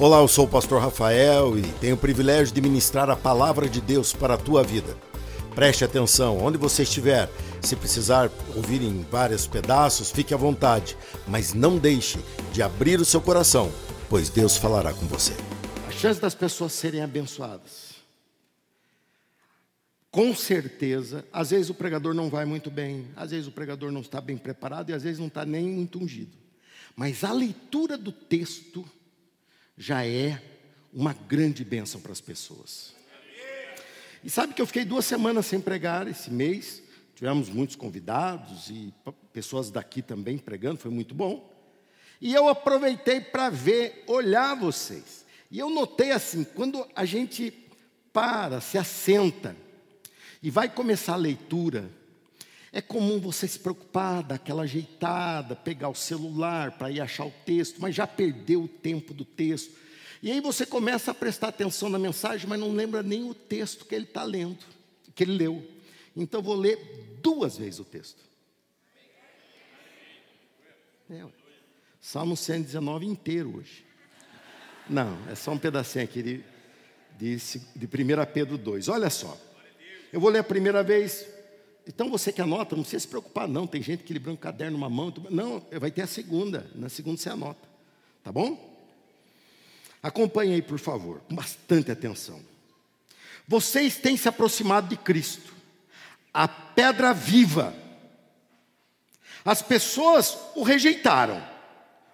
Olá, eu sou o pastor Rafael e tenho o privilégio de ministrar a palavra de Deus para a tua vida. Preste atenção, onde você estiver, se precisar ouvir em vários pedaços, fique à vontade, mas não deixe de abrir o seu coração, pois Deus falará com você. A chance das pessoas serem abençoadas. Com certeza, às vezes o pregador não vai muito bem, às vezes o pregador não está bem preparado e às vezes não está nem muito ungido. Mas a leitura do texto já é uma grande bênção para as pessoas. E sabe que eu fiquei duas semanas sem pregar esse mês. Tivemos muitos convidados e pessoas daqui também pregando, foi muito bom. E eu aproveitei para ver, olhar vocês. E eu notei assim, quando a gente para, se assenta e vai começar a leitura, é comum você se preocupar, dar aquela ajeitada, pegar o celular para ir achar o texto, mas já perdeu o tempo do texto. E aí você começa a prestar atenção na mensagem, mas não lembra nem o texto que ele está lendo, que ele leu. Então vou ler duas vezes o texto. É, Salmo 119 inteiro hoje. Não, é só um pedacinho aqui de, de, de 1 Pedro 2. Olha só. Eu vou ler a primeira vez, então você que anota, não precisa se preocupar, não. Tem gente que libra um caderno numa mão. Não, vai ter a segunda. Na segunda você anota. Tá bom? Acompanhe aí, por favor, com bastante atenção. Vocês têm se aproximado de Cristo, a pedra viva. As pessoas o rejeitaram,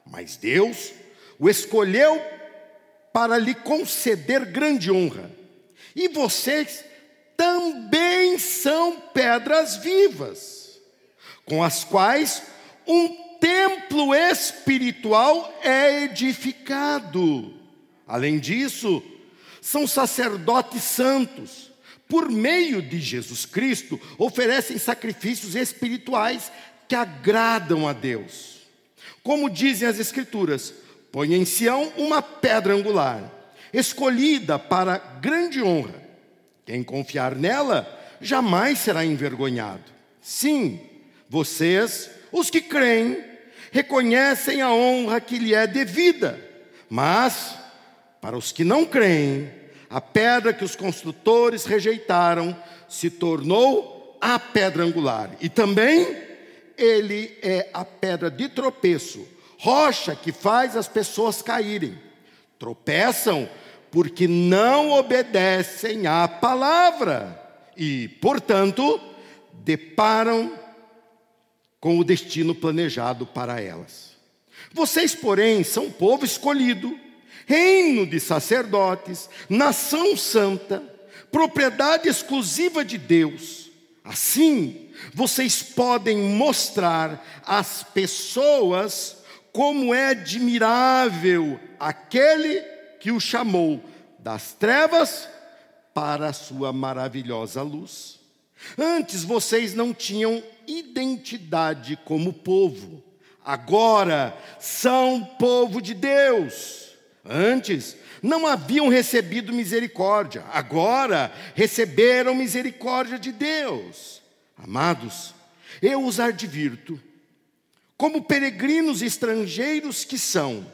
mas Deus o escolheu para lhe conceder grande honra. E vocês também são pedras vivas, com as quais um templo espiritual é edificado. Além disso, são sacerdotes santos, por meio de Jesus Cristo, oferecem sacrifícios espirituais que agradam a Deus. Como dizem as Escrituras, põe em Sião uma pedra angular, escolhida para grande honra quem confiar nela jamais será envergonhado. Sim, vocês, os que creem, reconhecem a honra que lhe é devida, mas para os que não creem, a pedra que os construtores rejeitaram se tornou a pedra angular, e também ele é a pedra de tropeço, rocha que faz as pessoas caírem. Tropeçam porque não obedecem à palavra e, portanto, deparam com o destino planejado para elas. Vocês, porém, são povo escolhido, reino de sacerdotes, nação santa, propriedade exclusiva de Deus. Assim, vocês podem mostrar às pessoas como é admirável aquele que o chamou das trevas para a sua maravilhosa luz. Antes vocês não tinham identidade como povo, agora são povo de Deus. Antes não haviam recebido misericórdia, agora receberam misericórdia de Deus. Amados, eu os advirto, como peregrinos estrangeiros que são,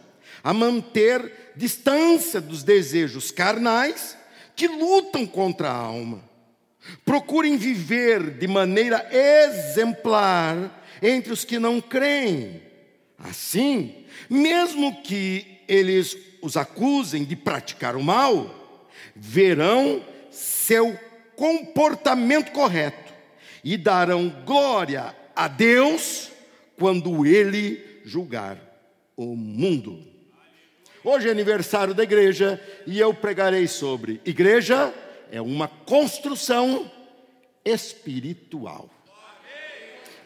a manter distância dos desejos carnais que lutam contra a alma. Procurem viver de maneira exemplar entre os que não creem. Assim, mesmo que eles os acusem de praticar o mal, verão seu comportamento correto e darão glória a Deus quando ele julgar o mundo. Hoje é aniversário da igreja e eu pregarei sobre igreja é uma construção espiritual.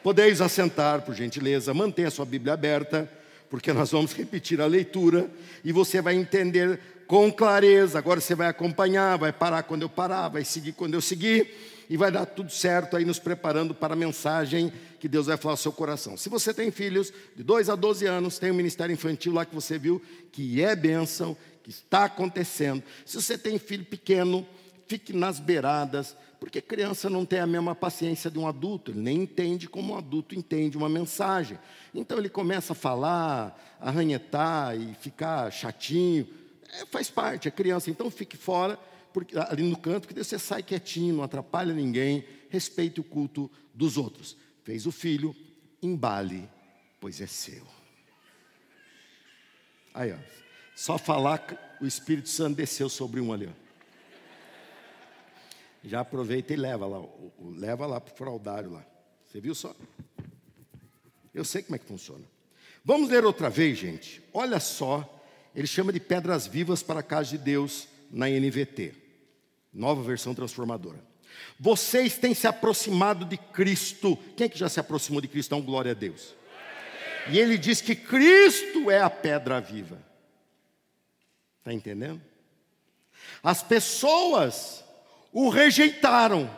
Podeis assentar, por gentileza, mantenha sua Bíblia aberta, porque nós vamos repetir a leitura e você vai entender com clareza. Agora você vai acompanhar, vai parar quando eu parar, vai seguir quando eu seguir e vai dar tudo certo aí nos preparando para a mensagem que Deus vai falar ao seu coração. Se você tem filhos de 2 a 12 anos, tem um ministério infantil lá que você viu que é bênção, que está acontecendo. Se você tem filho pequeno, fique nas beiradas, porque criança não tem a mesma paciência de um adulto, ele nem entende como um adulto entende uma mensagem. Então ele começa a falar, arranhetar e ficar chatinho. É, faz parte, é criança, então fique fora, porque, ali no canto, que você sai quietinho, não atrapalha ninguém, respeite o culto dos outros. Fez o filho, embale, pois é seu. Aí, ó, só falar o Espírito Santo desceu sobre um ali, ó. Já aproveita e leva lá, leva lá para o fraudário lá. Você viu só? Eu sei como é que funciona. Vamos ler outra vez, gente. Olha só, ele chama de pedras vivas para a casa de Deus na NVT, nova versão transformadora. Vocês têm se aproximado de Cristo. Quem é que já se aproximou de Cristo? Então, glória a Deus. E ele diz que Cristo é a pedra viva. Está entendendo? As pessoas o rejeitaram,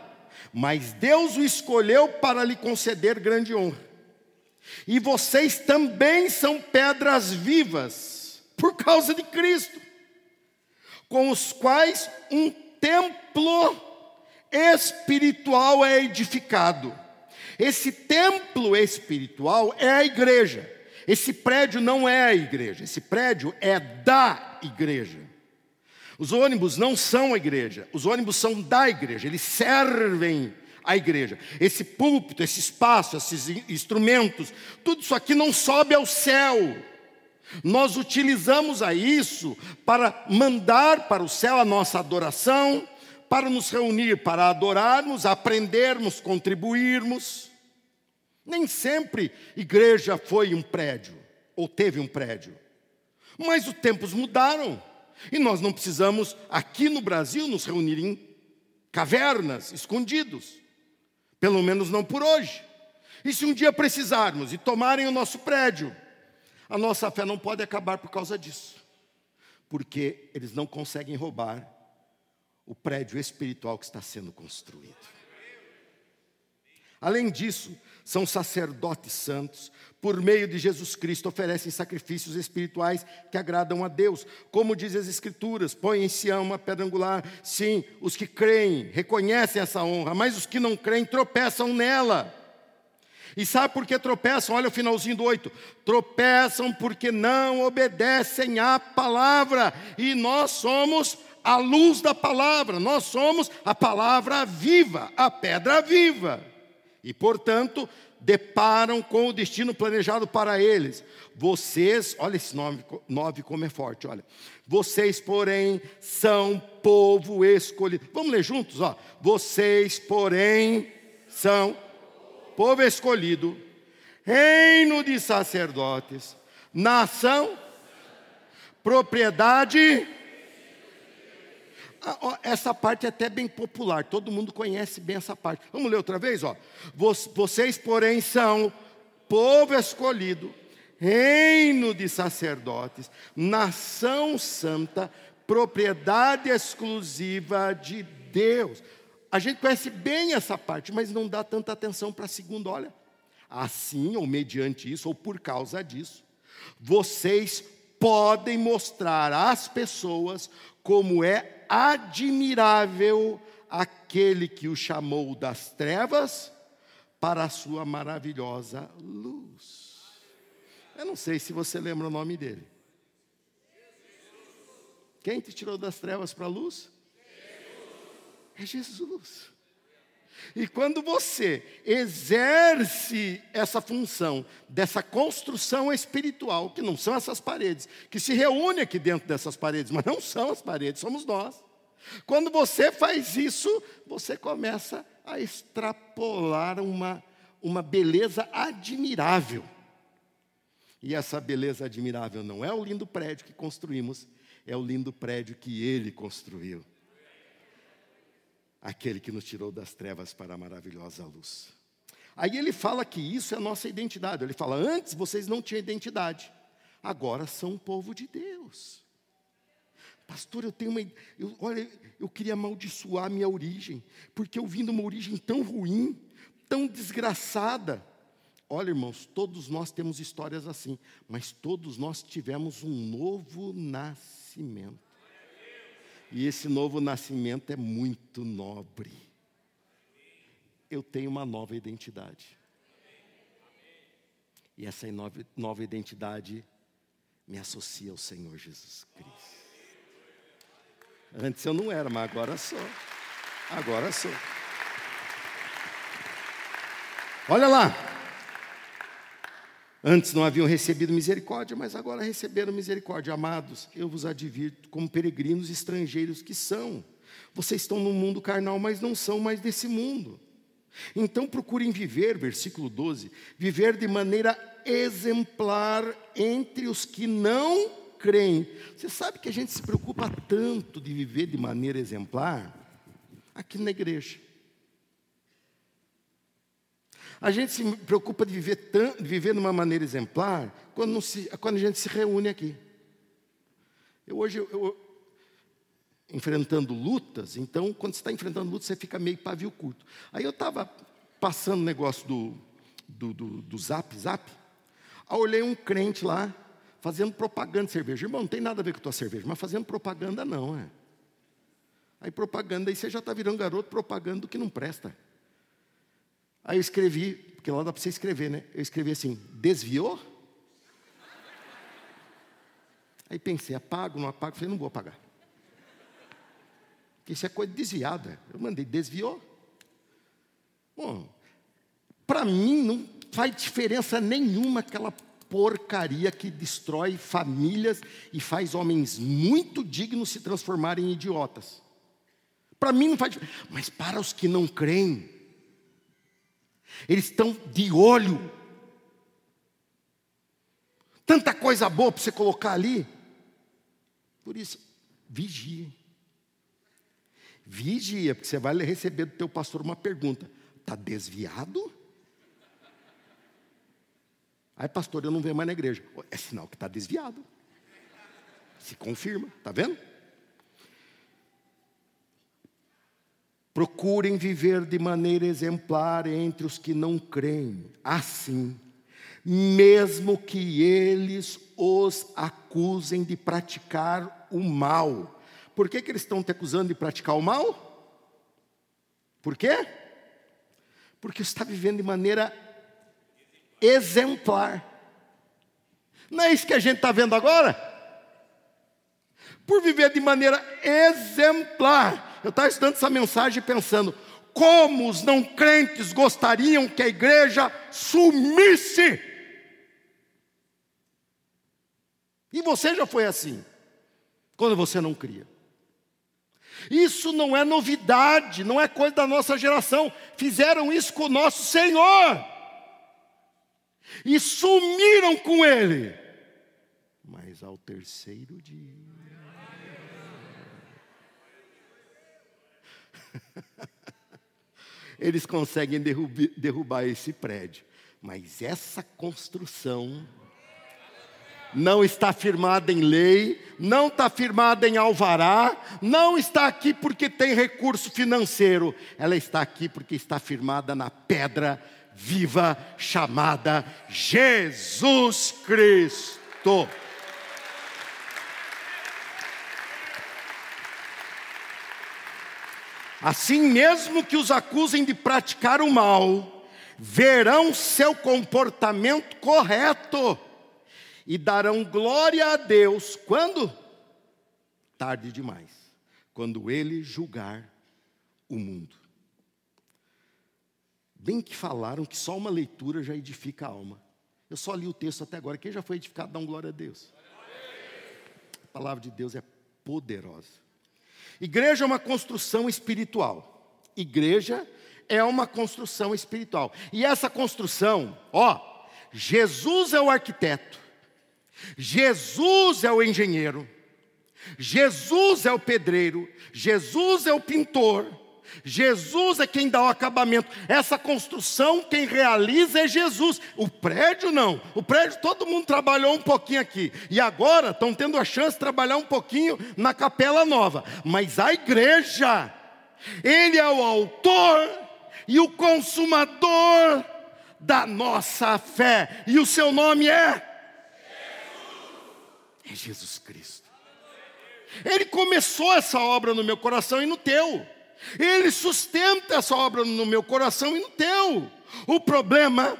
mas Deus o escolheu para lhe conceder grande honra. E vocês também são pedras vivas, por causa de Cristo, com os quais um templo espiritual é edificado. Esse templo espiritual é a igreja. Esse prédio não é a igreja, esse prédio é da igreja. Os ônibus não são a igreja, os ônibus são da igreja, eles servem a igreja. Esse púlpito, esse espaço, esses instrumentos, tudo isso aqui não sobe ao céu. Nós utilizamos a isso para mandar para o céu a nossa adoração, para nos reunir, para adorarmos, aprendermos, contribuirmos. Nem sempre igreja foi um prédio, ou teve um prédio. Mas os tempos mudaram. E nós não precisamos, aqui no Brasil, nos reunir em cavernas, escondidos. Pelo menos não por hoje. E se um dia precisarmos e tomarem o nosso prédio, a nossa fé não pode acabar por causa disso. Porque eles não conseguem roubar o prédio espiritual que está sendo construído. Além disso, são sacerdotes santos, por meio de Jesus Cristo, oferecem sacrifícios espirituais que agradam a Deus. Como diz as Escrituras, põe em Sião uma pedra angular. Sim, os que creem reconhecem essa honra, mas os que não creem tropeçam nela. E sabe por que tropeçam? Olha o finalzinho do 8. Tropeçam porque não obedecem à palavra. E nós somos a luz da palavra, nós somos a palavra viva, a pedra viva. E, portanto, deparam com o destino planejado para eles. Vocês, olha esse nome, nove como é forte, olha. Vocês, porém, são povo escolhido. Vamos ler juntos, ó. Vocês, porém, são povo escolhido, reino de sacerdotes, nação, propriedade essa parte é até bem popular, todo mundo conhece bem essa parte. Vamos ler outra vez? Ó. Vocês, porém, são povo escolhido, reino de sacerdotes, nação santa, propriedade exclusiva de Deus. A gente conhece bem essa parte, mas não dá tanta atenção para a segunda. Olha, assim, ou mediante isso, ou por causa disso, vocês podem mostrar às pessoas como é admirável aquele que o chamou das trevas para a sua maravilhosa luz. Eu não sei se você lembra o nome dele. Quem te tirou das trevas para a luz? É Jesus. E quando você exerce essa função dessa construção espiritual, que não são essas paredes, que se reúne aqui dentro dessas paredes, mas não são as paredes, somos nós. Quando você faz isso, você começa a extrapolar uma, uma beleza admirável. E essa beleza admirável não é o lindo prédio que construímos, é o lindo prédio que ele construiu aquele que nos tirou das trevas para a maravilhosa luz. Aí ele fala que isso é a nossa identidade. Ele fala: antes vocês não tinham identidade, agora são um povo de Deus. Pastor, eu tenho uma. Eu, olha, eu queria amaldiçoar a minha origem, porque eu vim de uma origem tão ruim, tão desgraçada. Olha, irmãos, todos nós temos histórias assim, mas todos nós tivemos um novo nascimento. E esse novo nascimento é muito nobre. Eu tenho uma nova identidade. E essa nova, identidade me associa ao Senhor Jesus Cristo. Antes eu não era, mas agora sou. Agora sou. Olha lá. Antes não haviam recebido misericórdia, mas agora receberam misericórdia. Amados, eu vos advirto como peregrinos estrangeiros que são. Vocês estão no mundo carnal, mas não são mais desse mundo. Então procurem viver, versículo 12, viver de maneira exemplar entre os que não creem. Você sabe que a gente se preocupa tanto de viver de maneira exemplar aqui na igreja. A gente se preocupa de viver, tão, de viver de uma maneira exemplar quando, se, quando a gente se reúne aqui. Eu hoje, eu, enfrentando lutas, então, quando você está enfrentando lutas, você fica meio pavio curto. Aí eu estava passando o negócio do, do, do, do zap, zap, aí olhei um crente lá, fazendo propaganda de cerveja. Irmão, não tem nada a ver com tua cerveja, mas fazendo propaganda não, é. Aí propaganda, aí você já está virando garoto propaganda do que não presta. Aí eu escrevi, porque lá dá para você escrever, né? Eu escrevi assim, desviou? Aí pensei, apago, não apago? Falei, não vou apagar. Porque isso é coisa desviada. Eu mandei, desviou? Bom, para mim não faz diferença nenhuma aquela porcaria que destrói famílias e faz homens muito dignos se transformarem em idiotas. Para mim não faz diferença. Mas para os que não creem, eles estão de olho. Tanta coisa boa para você colocar ali. Por isso, vigie. Vigia, porque você vai receber do teu pastor uma pergunta. Está desviado? Aí, pastor, eu não venho mais na igreja. É sinal que está desviado. Se confirma, está vendo? Procurem viver de maneira exemplar entre os que não creem. Assim, mesmo que eles os acusem de praticar o mal. Por que, que eles estão te acusando de praticar o mal? Por quê? Porque está vivendo de maneira exemplar. Não é isso que a gente está vendo agora? Por viver de maneira exemplar eu estava estudando essa mensagem pensando, como os não crentes gostariam que a igreja sumisse. E você já foi assim, quando você não cria. Isso não é novidade, não é coisa da nossa geração. Fizeram isso com o nosso Senhor. E sumiram com Ele. Mas ao terceiro dia. Eles conseguem derrubar, esse prédio. Mas essa construção não está firmada em lei, não está firmada em alvará, não está aqui porque tem recurso financeiro, ela está aqui porque está firmada na pedra viva chamada Jesus Cristo. Assim mesmo que os acusem de praticar o mal, verão seu comportamento correto e darão glória a Deus quando? Tarde demais, quando ele julgar o mundo. Bem que falaram que só uma leitura já edifica a alma. Eu só li o texto até agora. Quem já foi edificado, dá um glória a Deus. A palavra de Deus é poderosa. Igreja é uma construção espiritual. Igreja é uma construção espiritual. E essa construção, ó, Jesus é o arquiteto, Jesus é o engenheiro, Jesus é o pedreiro, Jesus é o pintor, Jesus é quem dá o acabamento. Essa construção, quem realiza é Jesus. O prédio não. O prédio todo mundo trabalhou um pouquinho aqui. E agora estão tendo a chance de trabalhar um pouquinho na capela nova. Mas a igreja, Ele é o autor e o consumador da nossa fé. E o seu nome é? Jesus. É Jesus Cristo. Ele começou essa obra no meu coração e no teu. Ele sustenta essa obra no meu coração e no teu. O problema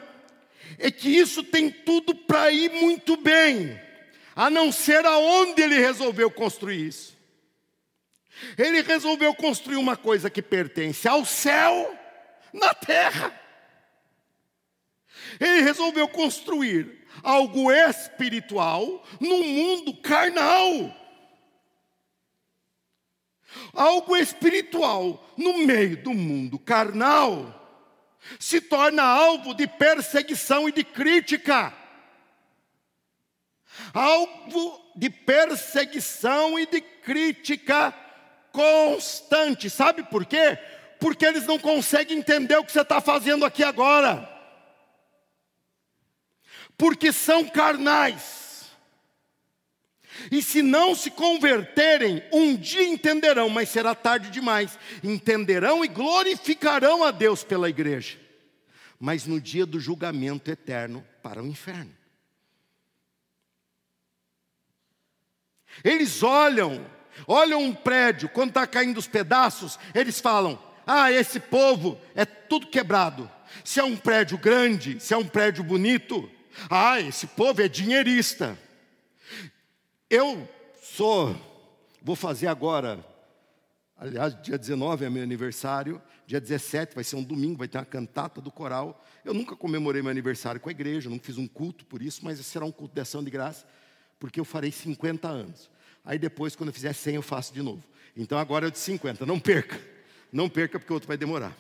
é que isso tem tudo para ir muito bem, a não ser aonde ele resolveu construir isso. Ele resolveu construir uma coisa que pertence ao céu na terra. Ele resolveu construir algo espiritual num mundo carnal. Algo espiritual no meio do mundo carnal se torna alvo de perseguição e de crítica. Alvo de perseguição e de crítica constante. Sabe por quê? Porque eles não conseguem entender o que você está fazendo aqui agora. Porque são carnais. E se não se converterem, um dia entenderão, mas será tarde demais. Entenderão e glorificarão a Deus pela igreja. Mas no dia do julgamento eterno para o inferno. Eles olham, olham um prédio, quando está caindo os pedaços, eles falam: Ah, esse povo é tudo quebrado. Se é um prédio grande, se é um prédio bonito, ah, esse povo é dinheirista. Eu sou, vou fazer agora, aliás, dia 19 é meu aniversário, dia 17 vai ser um domingo, vai ter uma cantata do coral. Eu nunca comemorei meu aniversário com a igreja, nunca fiz um culto por isso, mas será um culto de ação de graça, porque eu farei 50 anos. Aí depois, quando eu fizer 100, eu faço de novo. Então agora é de 50, não perca. Não perca, porque o outro vai demorar.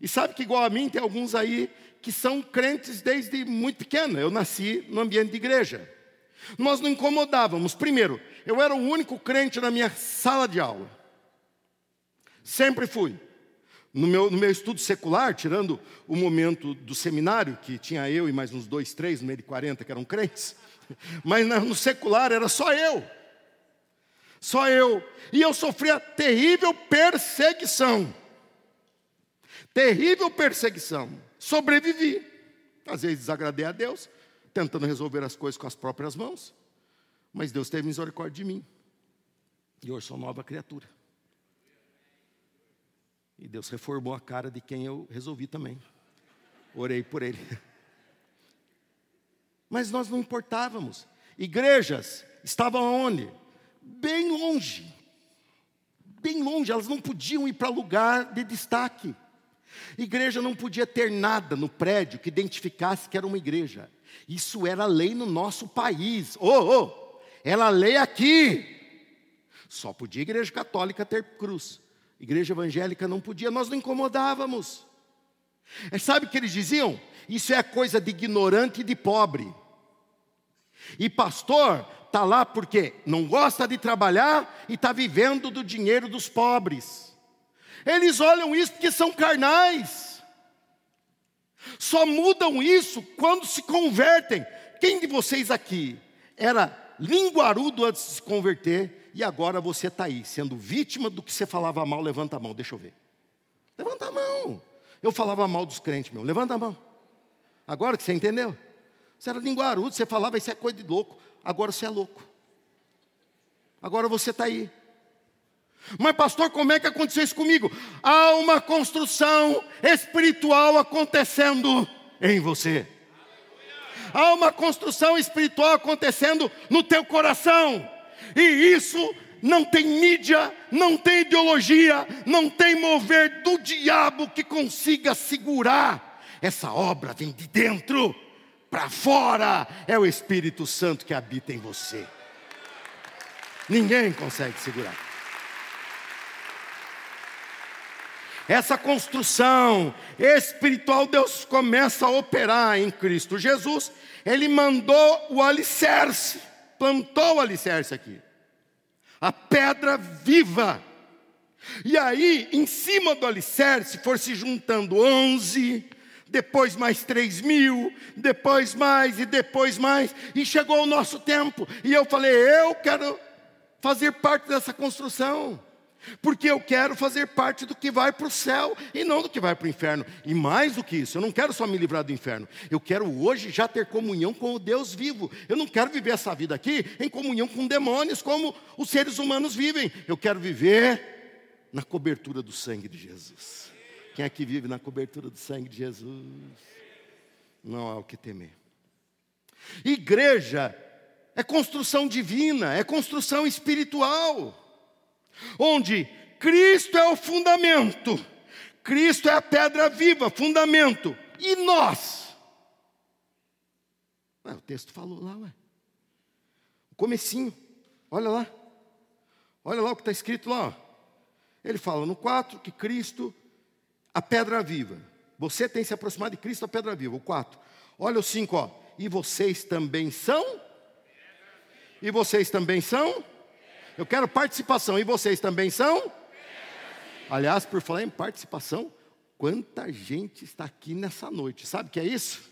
E sabe que igual a mim, tem alguns aí que são crentes desde muito pequeno. Eu nasci no ambiente de igreja. Nós não incomodávamos. Primeiro, eu era o único crente na minha sala de aula. Sempre fui. No meu, no meu estudo secular, tirando o momento do seminário, que tinha eu e mais uns dois, três, no meio de 40 que eram crentes, mas no secular era só eu. Só eu. E eu sofria terrível perseguição. Terrível perseguição. Sobrevivi. Às vezes desagradei a Deus, tentando resolver as coisas com as próprias mãos. Mas Deus teve misericórdia de mim. E hoje sou nova criatura. E Deus reformou a cara de quem eu resolvi também. Orei por ele. Mas nós não importávamos. Igrejas estavam onde? Bem longe. Bem longe, elas não podiam ir para lugar de destaque. Igreja não podia ter nada no prédio que identificasse que era uma igreja. Isso era lei no nosso país. Oh, oh, era lei aqui. Só podia igreja católica ter cruz. Igreja evangélica não podia, nós não incomodávamos. É, sabe o que eles diziam? Isso é coisa de ignorante e de pobre. E pastor está lá porque não gosta de trabalhar e está vivendo do dinheiro dos pobres. Eles olham isso porque são carnais. Só mudam isso quando se convertem. Quem de vocês aqui era linguarudo antes de se converter e agora você está aí, sendo vítima do que você falava mal? Levanta a mão, deixa eu ver. Levanta a mão. Eu falava mal dos crentes, meu. Levanta a mão. Agora que você entendeu? Você era linguarudo, você falava isso é coisa de louco. Agora você é louco. Agora você está aí. Mas, pastor, como é que aconteceu isso comigo? Há uma construção espiritual acontecendo em você. Há uma construção espiritual acontecendo no teu coração. E isso não tem mídia, não tem ideologia, não tem mover do diabo que consiga segurar. Essa obra vem de dentro para fora. É o Espírito Santo que habita em você. Ninguém consegue segurar. Essa construção espiritual, Deus começa a operar em Cristo Jesus. Ele mandou o alicerce, plantou o alicerce aqui, a pedra viva. E aí, em cima do alicerce, for se juntando onze, depois mais três mil, depois mais e depois mais, e chegou o nosso tempo. E eu falei: eu quero fazer parte dessa construção porque eu quero fazer parte do que vai para o céu e não do que vai para o inferno. E mais do que isso, eu não quero só me livrar do inferno, eu quero hoje já ter comunhão com o Deus vivo. Eu não quero viver essa vida aqui em comunhão com demônios, como os seres humanos vivem. Eu quero viver na cobertura do sangue de Jesus. Quem aqui vive na cobertura do sangue de Jesus? Não há o que temer. Igreja é construção divina, é construção espiritual. Onde Cristo é o fundamento, Cristo é a pedra viva, fundamento, e nós? Ué, o texto falou lá, ué. O comecinho, olha lá. Olha lá o que está escrito lá. Ó. Ele fala no 4 que Cristo, a pedra viva. Você tem se aproximado de Cristo, a pedra viva. O 4. Olha o 5, ó. E vocês também são? E vocês também são? Eu quero participação. E vocês também são? Aliás, por falar em participação, quanta gente está aqui nessa noite. Sabe o que é isso?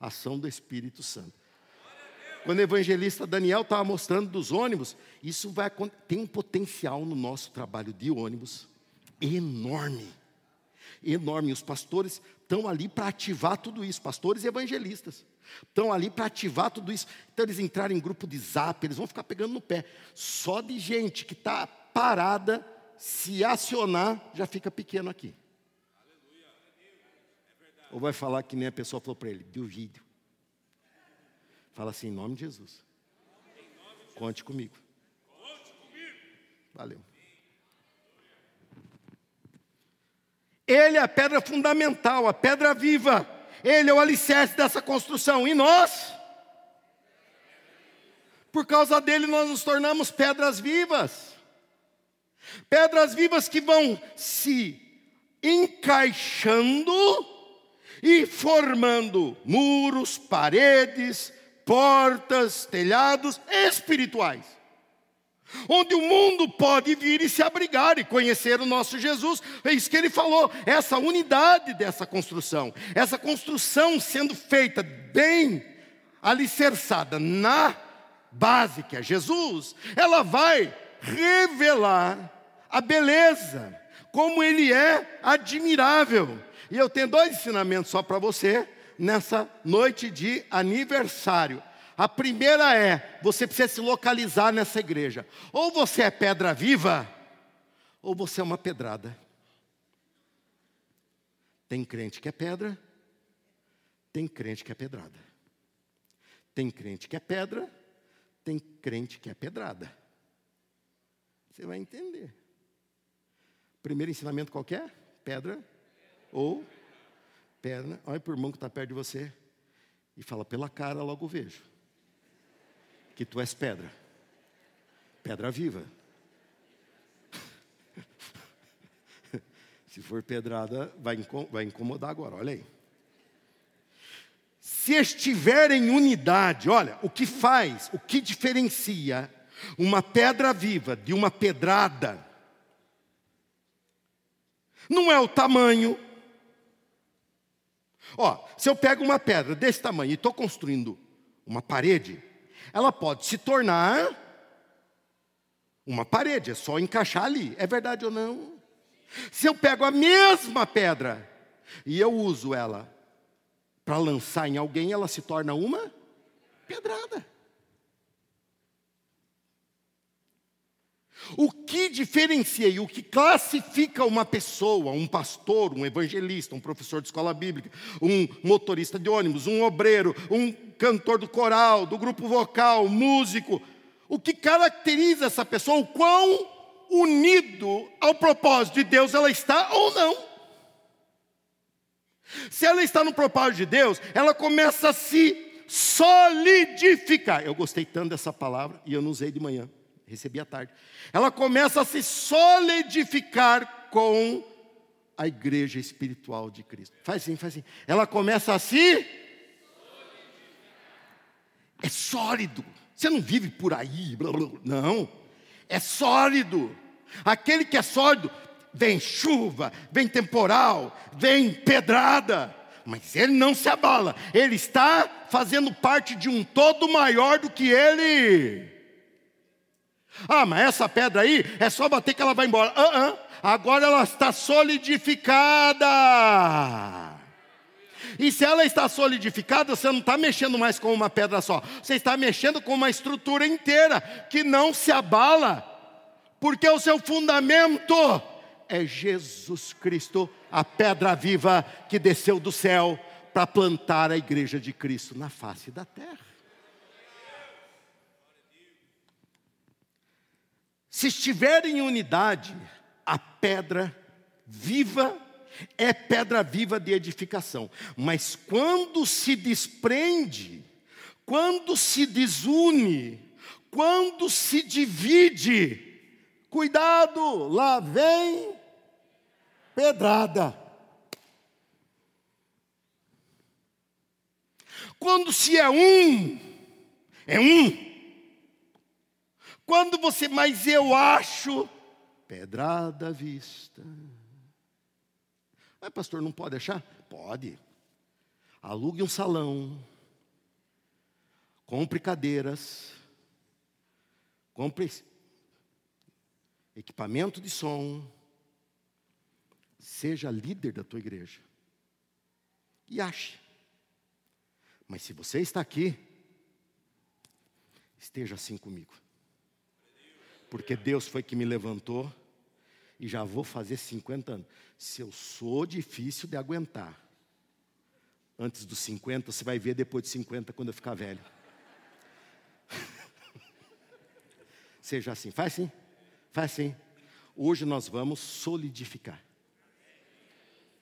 Ação do Espírito Santo. Quando o evangelista Daniel estava mostrando dos ônibus, isso vai tem um potencial no nosso trabalho de ônibus enorme. Enorme. Os pastores estão ali para ativar tudo isso, pastores e evangelistas. Estão ali para ativar tudo isso. Então eles entrarem em grupo de zap, eles vão ficar pegando no pé. Só de gente que está parada, se acionar, já fica pequeno aqui. Ou vai falar que nem a pessoa falou para ele, duvido. Fala assim, em nome de Jesus. Conte comigo. Valeu. Ele é a pedra fundamental, a pedra viva. Ele é o alicerce dessa construção. E nós? Por causa dele, nós nos tornamos pedras vivas. Pedras vivas que vão se encaixando e formando muros, paredes, portas, telhados espirituais. Onde o mundo pode vir e se abrigar e conhecer o nosso Jesus. É isso que ele falou, essa unidade dessa construção. Essa construção sendo feita bem alicerçada na base que é Jesus, ela vai revelar a beleza, como ele é admirável. E eu tenho dois ensinamentos só para você nessa noite de aniversário. A primeira é: você precisa se localizar nessa igreja. Ou você é pedra viva, ou você é uma pedrada. Tem crente que é pedra, tem crente que é pedrada. Tem crente que é pedra, tem crente que é pedrada. Você vai entender. Primeiro ensinamento qualquer? Pedra ou perna, olha para o irmão que está perto de você e fala: pela cara, logo vejo que tu és pedra, pedra viva. Se for pedrada, vai, vai incomodar agora, olha aí. Se estiver em unidade, olha, o que faz, o que diferencia uma pedra viva de uma pedrada, não é o tamanho, Ó, se eu pego uma pedra desse tamanho e estou construindo uma parede, ela pode se tornar uma parede, é só encaixar ali. É verdade ou não? Se eu pego a mesma pedra e eu uso ela para lançar em alguém, ela se torna uma pedrada. O que diferencia e o que classifica uma pessoa, um pastor, um evangelista, um professor de escola bíblica, um motorista de ônibus, um obreiro, um cantor do coral, do grupo vocal, músico, o que caracteriza essa pessoa, o quão unido ao propósito de Deus ela está ou não. Se ela está no propósito de Deus, ela começa a se solidificar. Eu gostei tanto dessa palavra e eu não usei de manhã recebi à tarde. Ela começa a se solidificar com a igreja espiritual de Cristo. Faz assim, faz assim. Ela começa a se. É sólido. Você não vive por aí, blá, blá, não. É sólido. Aquele que é sólido, vem chuva, vem temporal, vem pedrada, mas ele não se abala. Ele está fazendo parte de um todo maior do que ele. Ah, mas essa pedra aí é só bater que ela vai embora. Uh -uh. Agora ela está solidificada. E se ela está solidificada, você não está mexendo mais com uma pedra só, você está mexendo com uma estrutura inteira que não se abala, porque o seu fundamento é Jesus Cristo, a pedra viva que desceu do céu para plantar a igreja de Cristo na face da terra. Se estiver em unidade, a pedra viva é pedra viva de edificação. Mas quando se desprende, quando se desune, quando se divide, cuidado, lá vem pedrada. Quando se é um, é um. Quando você, mas eu acho, pedrada à vista. Mas, pastor, não pode achar? Pode. Alugue um salão, compre cadeiras, compre equipamento de som, seja líder da tua igreja e ache. Mas se você está aqui, esteja assim comigo. Porque Deus foi que me levantou e já vou fazer 50 anos. Se eu sou difícil de aguentar, antes dos 50, você vai ver depois de 50 quando eu ficar velho. Seja assim, faz assim, faz assim. Hoje nós vamos solidificar.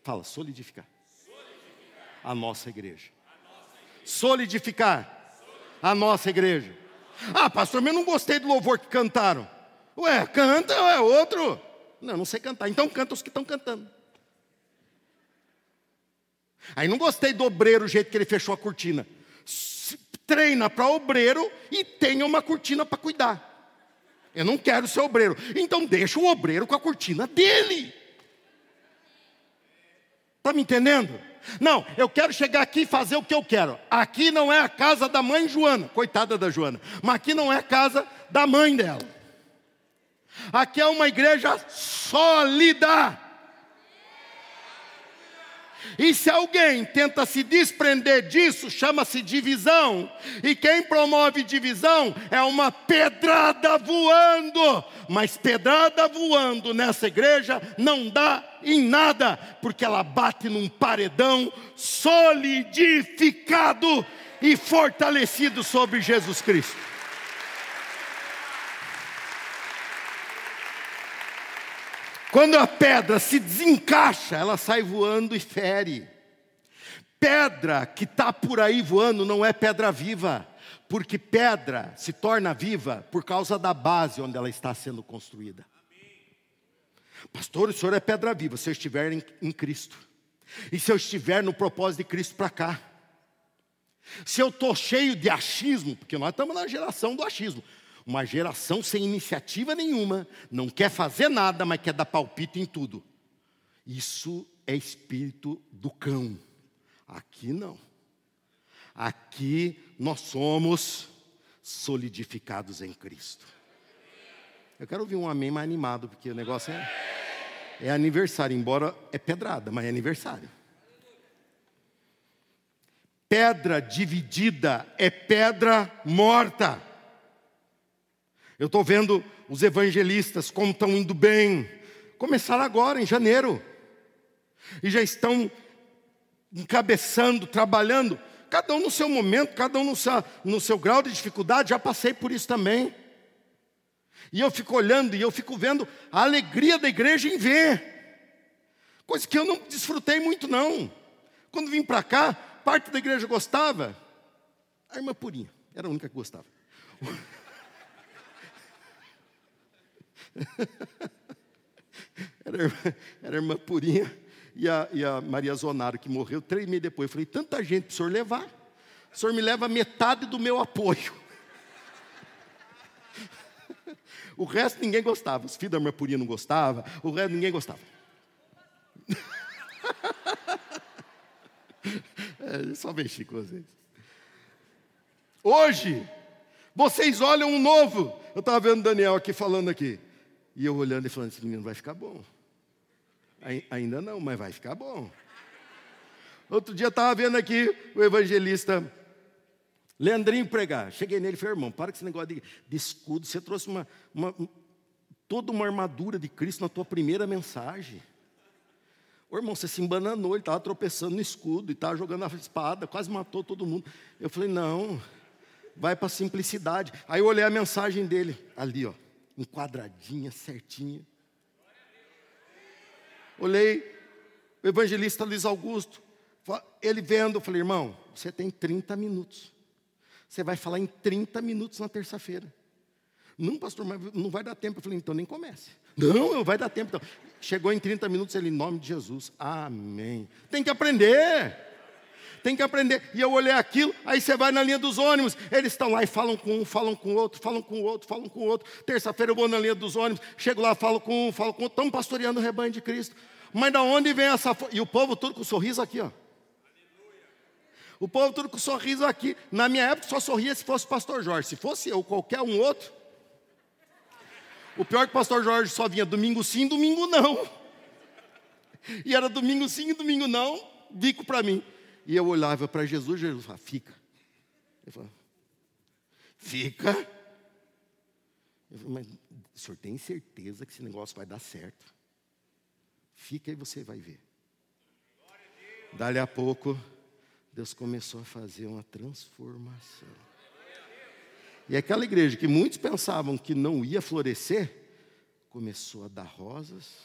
Fala, solidificar. solidificar. A nossa igreja solidificar a nossa igreja. Ah, pastor, mas eu não gostei do louvor que cantaram. Ué, canta, é outro. Não, não sei cantar. Então canta os que estão cantando. Aí não gostei do obreiro, o jeito que ele fechou a cortina. Treina para obreiro e tenha uma cortina para cuidar. Eu não quero ser obreiro. Então deixa o obreiro com a cortina dele. Está me entendendo? Não, eu quero chegar aqui e fazer o que eu quero. Aqui não é a casa da mãe Joana, coitada da Joana, mas aqui não é a casa da mãe dela. Aqui é uma igreja sólida. E se alguém tenta se desprender disso, chama-se divisão. E quem promove divisão é uma pedrada voando. Mas pedrada voando nessa igreja não dá em nada, porque ela bate num paredão solidificado e fortalecido sobre Jesus Cristo. Quando a pedra se desencaixa, ela sai voando e fere. Pedra que está por aí voando não é pedra viva, porque pedra se torna viva por causa da base onde ela está sendo construída. Pastor, o senhor é pedra viva se eu estiver em, em Cristo. E se eu estiver no propósito de Cristo para cá. Se eu estou cheio de achismo, porque nós estamos na geração do achismo. Uma geração sem iniciativa nenhuma, não quer fazer nada, mas quer dar palpite em tudo. Isso é espírito do cão. Aqui não. Aqui nós somos solidificados em Cristo. Eu quero ouvir um amém mais animado, porque o negócio é, é aniversário, embora é pedrada, mas é aniversário. Pedra dividida é pedra morta. Eu estou vendo os evangelistas como estão indo bem. Começaram agora, em janeiro. E já estão encabeçando, trabalhando. Cada um no seu momento, cada um no seu, no seu grau de dificuldade. Já passei por isso também. E eu fico olhando e eu fico vendo a alegria da igreja em ver. Coisa que eu não desfrutei muito, não. Quando vim para cá, parte da igreja gostava. A irmã Purinha, era a única que gostava. era, era a irmã Purinha e a, e a Maria Zonaro, que morreu três meses depois. Eu falei, tanta gente para o senhor levar. O senhor me leva metade do meu apoio. O resto ninguém gostava. Os filhos da irmã Purinha não gostavam, o resto ninguém gostava. é, só mexi com vocês. Hoje, vocês olham um novo. Eu estava vendo o Daniel aqui falando aqui. E eu olhando e falando, esse menino vai ficar bom. Ainda não, mas vai ficar bom. Outro dia eu estava vendo aqui o evangelista Leandrinho pregar. Cheguei nele e falei, irmão, para com esse negócio de, de escudo. Você trouxe uma, uma, toda uma armadura de Cristo na tua primeira mensagem. Ô, irmão, você se embananou, ele estava tropeçando no escudo e estava jogando a espada, quase matou todo mundo. Eu falei, não, vai para a simplicidade. Aí eu olhei a mensagem dele, ali, ó enquadradinha, certinha. Olhei, o evangelista Luiz Augusto, ele vendo, eu falei, irmão, você tem 30 minutos. Você vai falar em 30 minutos na terça-feira. Não, pastor, mas não vai dar tempo. Eu falei, então nem comece. Não, vai dar tempo. Então. Chegou em 30 minutos, ele, em nome de Jesus. Amém. Tem que aprender. Tem que aprender. E eu olhei aquilo, aí você vai na linha dos ônibus. Eles estão lá e falam com um, falam com outro, falam com outro, falam com outro. Terça-feira eu vou na linha dos ônibus, chego lá, falo com um, falo com outro. Estamos pastoreando o rebanho de Cristo. Mas da onde vem essa. E o povo todo com um sorriso aqui, ó. O povo todo com sorriso aqui. Na minha época só sorria se fosse o pastor Jorge. Se fosse eu, qualquer um outro. O pior é que o pastor Jorge só vinha domingo sim, domingo não. E era domingo sim, domingo não, bico para mim. E eu olhava para Jesus, Jesus falava, fica. Ele falava, fica. Eu falei, mas o senhor tem certeza que esse negócio vai dar certo? Fica e você vai ver. Dali a pouco, Deus começou a fazer uma transformação. E aquela igreja que muitos pensavam que não ia florescer, começou a dar rosas,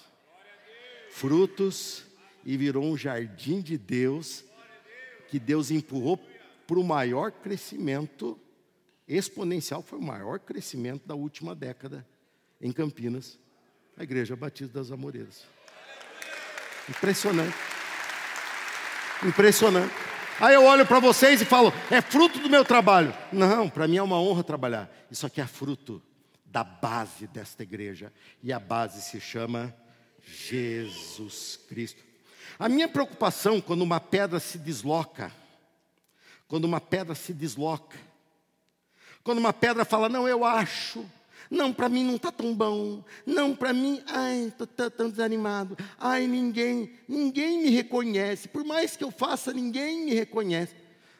frutos e virou um jardim de Deus que Deus empurrou para o maior crescimento exponencial, foi o maior crescimento da última década em Campinas, a Igreja Batista das Amoreiras. Impressionante. Impressionante. Aí eu olho para vocês e falo, é fruto do meu trabalho. Não, para mim é uma honra trabalhar. Isso aqui é fruto da base desta igreja. E a base se chama Jesus Cristo. A minha preocupação quando uma pedra se desloca, quando uma pedra se desloca, quando uma pedra fala, não, eu acho, não, para mim não está tão bom. Não, para mim, ai, estou tão desanimado. Ai, ninguém, ninguém me reconhece. Por mais que eu faça, ninguém me reconhece.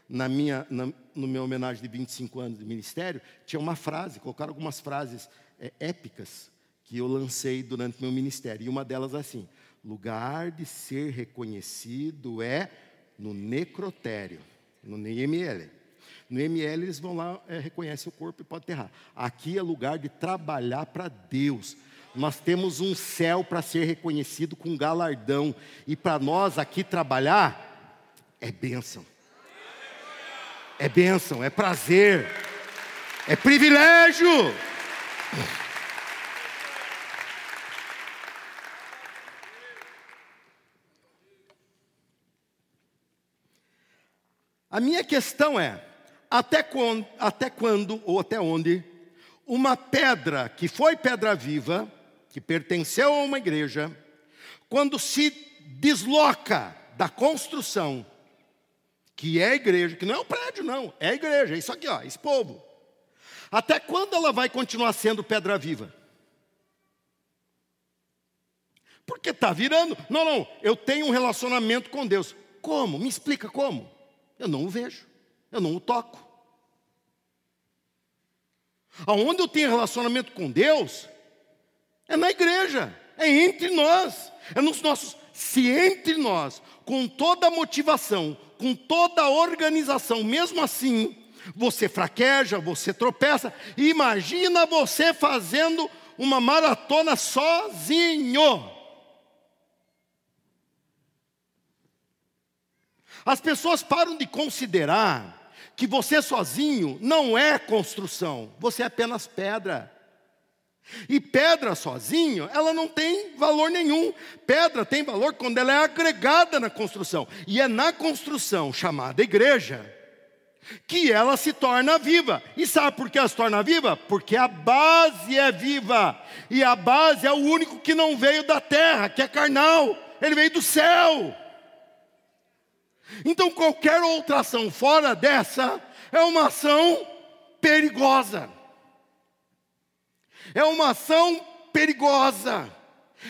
Na minha, na, no meu homenagem de 25 anos de ministério, tinha uma frase, colocaram algumas frases é, épicas que eu lancei durante meu ministério. E uma delas é assim: lugar de ser reconhecido é no necrotério, no NML. No ML eles vão lá, é, reconhecem o corpo e pode enterrar. Aqui é lugar de trabalhar para Deus. Nós temos um céu para ser reconhecido com galardão. E para nós aqui trabalhar é bênção. É bênção, é prazer, é privilégio. A minha questão é: até quando, até quando ou até onde uma pedra que foi pedra viva, que pertenceu a uma igreja, quando se desloca da construção, que é a igreja, que não é um prédio, não, é a igreja, é isso aqui, ó, esse povo. Até quando ela vai continuar sendo pedra viva? Porque está virando. Não, não, eu tenho um relacionamento com Deus. Como? Me explica como. Eu não o vejo, eu não o toco. Aonde eu tenho relacionamento com Deus é na igreja, é entre nós, é nos nossos. Se entre nós, com toda a motivação, com toda a organização, mesmo assim, você fraqueja, você tropeça, imagina você fazendo uma maratona sozinho. As pessoas param de considerar que você sozinho não é construção, você é apenas pedra. E pedra sozinho, ela não tem valor nenhum. Pedra tem valor quando ela é agregada na construção. E é na construção chamada igreja que ela se torna viva. E sabe por que ela se torna viva? Porque a base é viva. E a base é o único que não veio da terra, que é carnal. Ele veio do céu. Então, qualquer outra ação fora dessa é uma ação perigosa. É uma ação perigosa.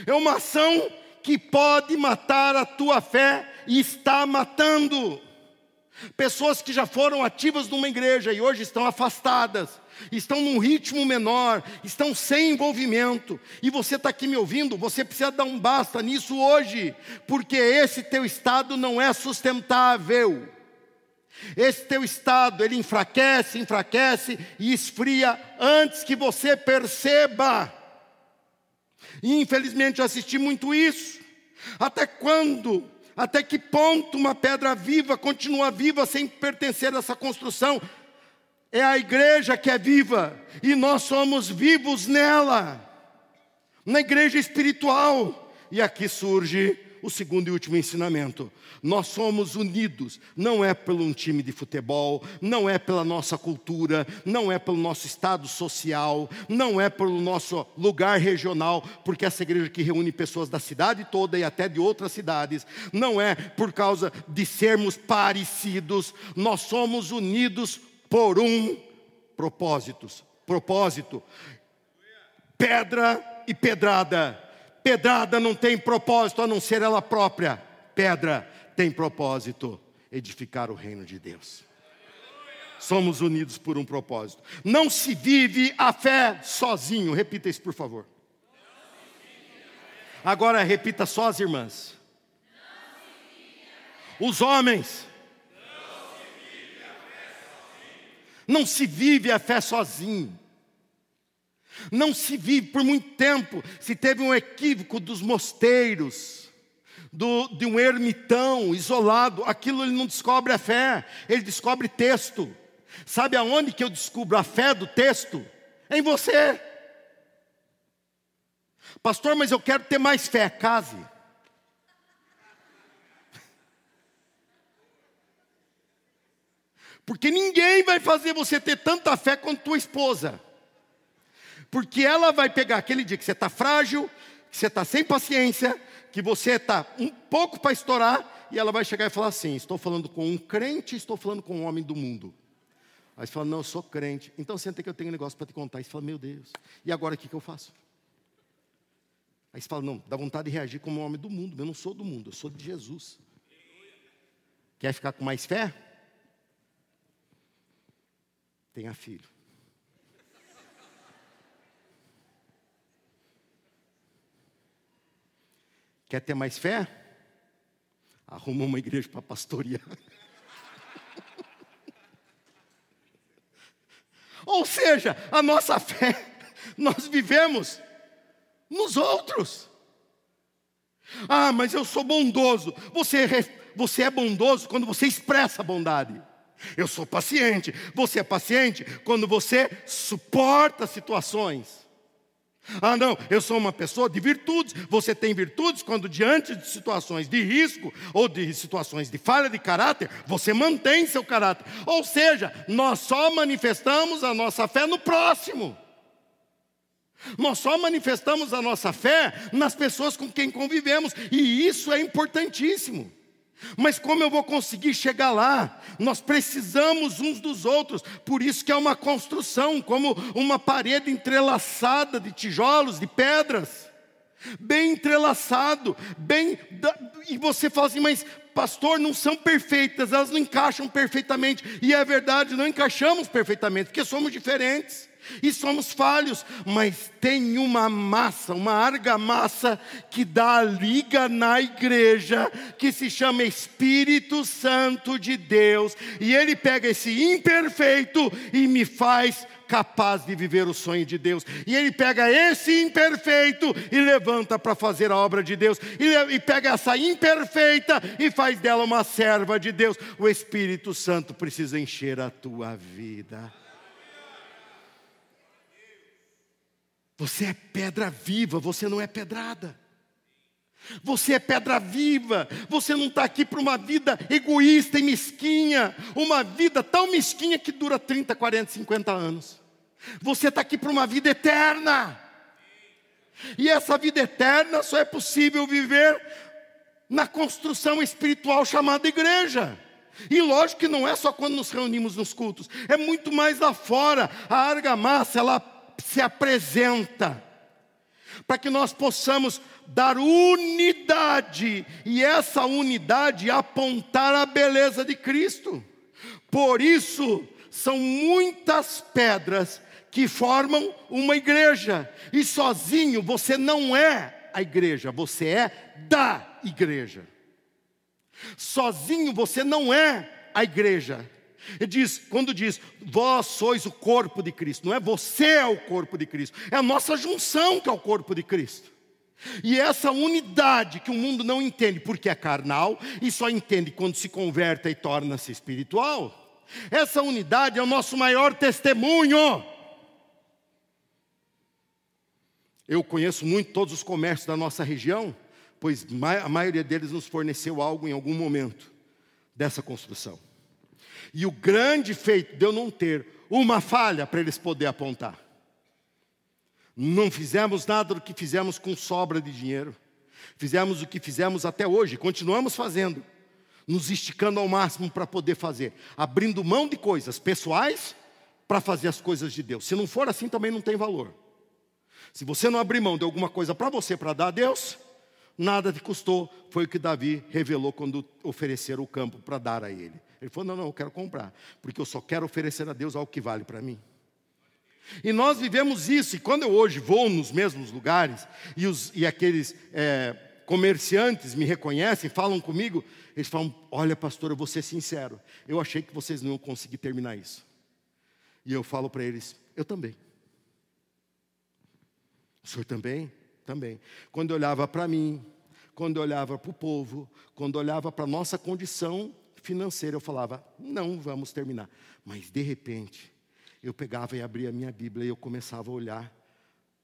É uma ação que pode matar a tua fé e está matando. Pessoas que já foram ativas numa igreja e hoje estão afastadas, estão num ritmo menor, estão sem envolvimento, e você está aqui me ouvindo, você precisa dar um basta nisso hoje, porque esse teu estado não é sustentável. Esse teu estado, ele enfraquece, enfraquece e esfria antes que você perceba. E infelizmente eu assisti muito isso. Até quando, até que ponto uma pedra viva continua viva sem pertencer a essa construção? É a igreja que é viva e nós somos vivos nela, na igreja espiritual. E aqui surge o segundo e último ensinamento. Nós somos unidos, não é pelo um time de futebol, não é pela nossa cultura, não é pelo nosso estado social, não é pelo nosso lugar regional, porque essa igreja que reúne pessoas da cidade toda e até de outras cidades, não é por causa de sermos parecidos, nós somos unidos por um propósito, propósito. Pedra e pedrada Pedrada não tem propósito a não ser ela própria. Pedra tem propósito: edificar o reino de Deus. Somos unidos por um propósito. Não se vive a fé sozinho. Repita isso, por favor. Agora repita só as irmãs. Os homens. Não se vive a fé sozinho. Não se vive por muito tempo, se teve um equívoco dos mosteiros, do, de um ermitão isolado, aquilo ele não descobre a fé, ele descobre texto. Sabe aonde que eu descubro a fé do texto? Em você. Pastor, mas eu quero ter mais fé, case. Porque ninguém vai fazer você ter tanta fé quanto tua esposa. Porque ela vai pegar aquele dia que você está frágil, que você está sem paciência, que você está um pouco para estourar, e ela vai chegar e falar assim: estou falando com um crente, estou falando com um homem do mundo. Aí você fala, não, eu sou crente. Então senta que eu tenho um negócio para te contar. Aí você fala, meu Deus, e agora o que, que eu faço? Aí você fala, não, dá vontade de reagir como um homem do mundo. Eu não sou do mundo, eu sou de Jesus. Quer ficar com mais fé? Tenha filho. Quer ter mais fé? Arruma uma igreja para pastorear. Ou seja, a nossa fé, nós vivemos nos outros. Ah, mas eu sou bondoso. Você, você é bondoso quando você expressa bondade. Eu sou paciente. Você é paciente quando você suporta situações. Ah, não, eu sou uma pessoa de virtudes. Você tem virtudes quando, diante de situações de risco ou de situações de falha de caráter, você mantém seu caráter. Ou seja, nós só manifestamos a nossa fé no próximo. Nós só manifestamos a nossa fé nas pessoas com quem convivemos, e isso é importantíssimo. Mas como eu vou conseguir chegar lá? Nós precisamos uns dos outros. Por isso que é uma construção, como uma parede entrelaçada de tijolos, de pedras. Bem entrelaçado, bem. E você fala assim, mas pastor, não são perfeitas, elas não encaixam perfeitamente. E é verdade, não encaixamos perfeitamente, porque somos diferentes e somos falhos, mas tem uma massa, uma argamassa que dá liga na igreja, que se chama Espírito Santo de Deus, e ele pega esse imperfeito e me faz capaz de viver o sonho de Deus. E ele pega esse imperfeito e levanta para fazer a obra de Deus. E, e pega essa imperfeita e faz dela uma serva de Deus. O Espírito Santo precisa encher a tua vida. Você é pedra viva, você não é pedrada. Você é pedra viva, você não está aqui para uma vida egoísta e mesquinha, uma vida tão mesquinha que dura 30, 40, 50 anos. Você está aqui para uma vida eterna, e essa vida eterna só é possível viver na construção espiritual chamada igreja. E lógico que não é só quando nos reunimos nos cultos, é muito mais lá fora. A argamassa, ela se apresenta, para que nós possamos dar unidade, e essa unidade apontar a beleza de Cristo. Por isso, são muitas pedras que formam uma igreja, e sozinho você não é a igreja, você é da igreja. Sozinho você não é a igreja. Ele diz, quando diz, vós sois o corpo de Cristo, não é você é o corpo de Cristo, é a nossa junção que é o corpo de Cristo. E essa unidade que o mundo não entende porque é carnal e só entende quando se converte e torna-se espiritual. Essa unidade é o nosso maior testemunho. Eu conheço muito todos os comércios da nossa região, pois a maioria deles nos forneceu algo em algum momento dessa construção. E o grande feito de eu não ter uma falha para eles poderem apontar. Não fizemos nada do que fizemos com sobra de dinheiro. Fizemos o que fizemos até hoje, continuamos fazendo, nos esticando ao máximo para poder fazer, abrindo mão de coisas pessoais para fazer as coisas de Deus. Se não for assim, também não tem valor. Se você não abrir mão de alguma coisa para você para dar a Deus, nada te custou. Foi o que Davi revelou quando ofereceram o campo para dar a ele. Ele falou: Não, não, eu quero comprar, porque eu só quero oferecer a Deus algo que vale para mim. E nós vivemos isso, e quando eu hoje vou nos mesmos lugares, e, os, e aqueles é, comerciantes me reconhecem, falam comigo, eles falam: Olha, pastor, eu vou ser sincero, eu achei que vocês não iam conseguir terminar isso. E eu falo para eles: Eu também. O senhor também? Também. Quando olhava para mim, quando olhava para o povo, quando olhava para a nossa condição financeira, eu falava: Não vamos terminar. Mas de repente, eu pegava e abria a minha Bíblia e eu começava a olhar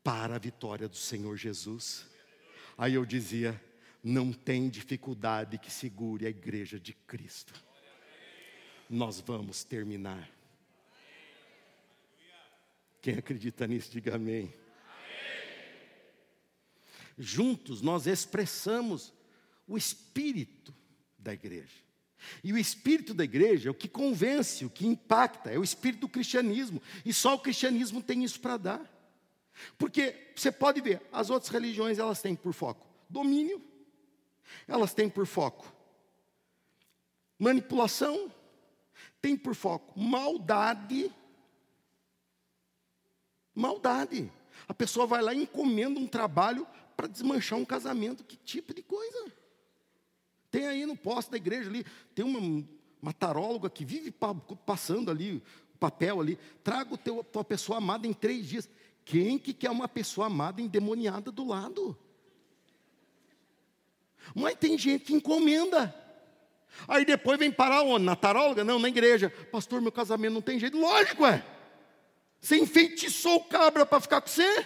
para a vitória do Senhor Jesus. Aí eu dizia: não tem dificuldade que segure a igreja de Cristo. Nós vamos terminar. Quem acredita nisso, diga amém. Juntos nós expressamos o espírito da igreja. E o espírito da igreja é o que convence, o que impacta, é o espírito do cristianismo. E só o cristianismo tem isso para dar. Porque você pode ver, as outras religiões elas têm por foco domínio, elas têm por foco manipulação, têm por foco maldade. Maldade. A pessoa vai lá e encomenda um trabalho para desmanchar um casamento. Que tipo de coisa? Tem aí no posto da igreja ali, tem uma, uma taróloga que vive passando ali o papel ali. Traga teu, tua pessoa amada em três dias. Quem que quer uma pessoa amada endemoniada do lado? Mas tem gente que encomenda. Aí depois vem parar onde? Na taróloga? Não, na igreja. Pastor, meu casamento não tem jeito. Lógico, é. Você enfeitiçou o cabra para ficar com você?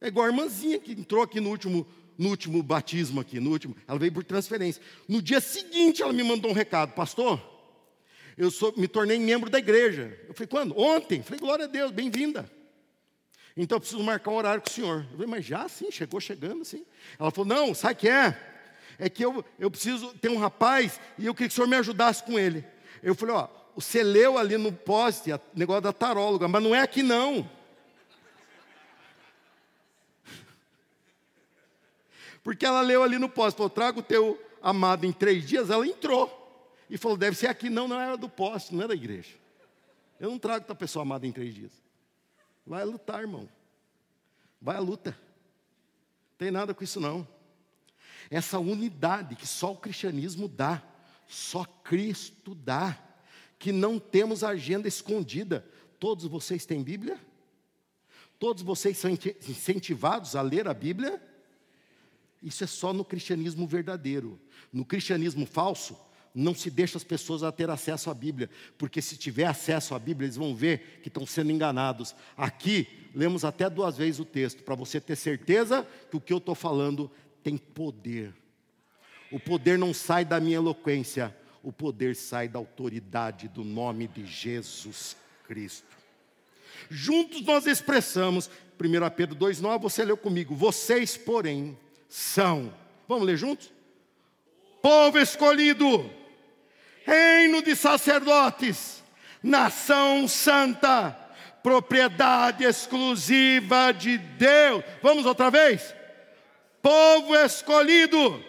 É igual a irmãzinha que entrou aqui no último no último batismo aqui, no último, ela veio por transferência. No dia seguinte ela me mandou um recado, pastor, eu sou, me tornei membro da igreja. Eu falei, quando? Ontem. Falei, glória a Deus, bem-vinda. Então eu preciso marcar um horário com o senhor. Eu falei, mas já sim, chegou chegando, sim. Ela falou, não, sabe o que é? É que eu, eu preciso ter um rapaz e eu queria que o senhor me ajudasse com ele. Eu falei, ó, você leu ali no poste, o negócio da taróloga, mas não é aqui não. Porque ela leu ali no poste, falou, traga o teu amado em três dias, ela entrou. E falou, deve ser aqui, não, não era do poste, não é da igreja. Eu não trago tua pessoa amada em três dias. Vai lutar, irmão. Vai à luta. Tem nada com isso não. Essa unidade que só o cristianismo dá, só Cristo dá, que não temos agenda escondida. Todos vocês têm Bíblia? Todos vocês são incentivados a ler a Bíblia? Isso é só no cristianismo verdadeiro. No cristianismo falso, não se deixa as pessoas a ter acesso à Bíblia, porque se tiver acesso à Bíblia, eles vão ver que estão sendo enganados. Aqui, lemos até duas vezes o texto, para você ter certeza que o que eu estou falando tem poder. O poder não sai da minha eloquência, o poder sai da autoridade do nome de Jesus Cristo. Juntos nós expressamos, 1 Pedro 2,9, você leu comigo, vocês, porém, são. Vamos ler juntos? Povo escolhido, reino de sacerdotes, nação santa, propriedade exclusiva de Deus. Vamos outra vez? Povo escolhido.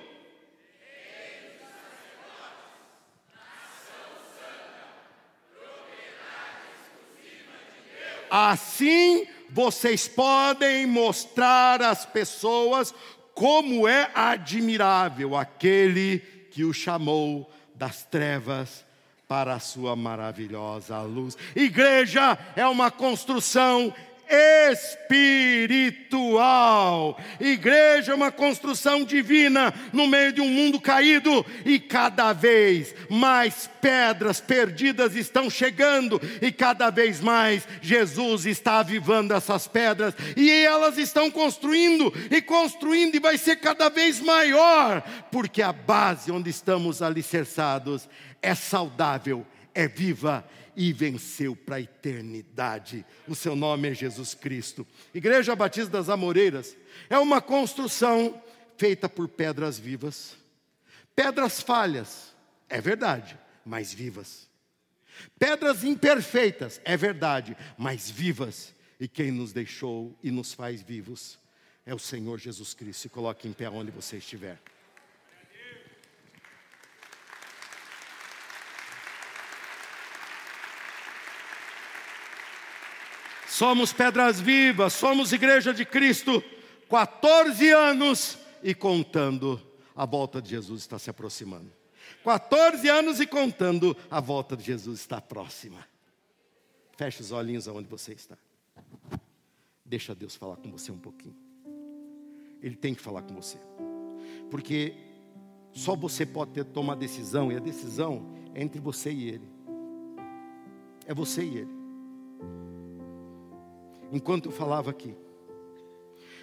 Assim vocês podem mostrar às pessoas como é admirável aquele que o chamou das trevas para a sua maravilhosa luz. Igreja é uma construção espiritual. Igreja é uma construção divina no meio de um mundo caído e cada vez mais pedras perdidas estão chegando e cada vez mais Jesus está avivando essas pedras e elas estão construindo e construindo e vai ser cada vez maior, porque a base onde estamos alicerçados é saudável, é viva e venceu para a eternidade. O seu nome é Jesus Cristo. Igreja Batista das Amoreiras é uma construção feita por pedras vivas, pedras falhas, é verdade, mas vivas. Pedras imperfeitas, é verdade, mas vivas. E quem nos deixou e nos faz vivos é o Senhor Jesus Cristo. Se coloque em pé onde você estiver. Somos pedras vivas, somos igreja de Cristo, 14 anos e contando, a volta de Jesus está se aproximando. 14 anos e contando, a volta de Jesus está próxima. Feche os olhinhos aonde você está. Deixa Deus falar com você um pouquinho. Ele tem que falar com você. Porque só você pode ter tomar decisão, e a decisão é entre você e Ele. É você e Ele enquanto eu falava aqui.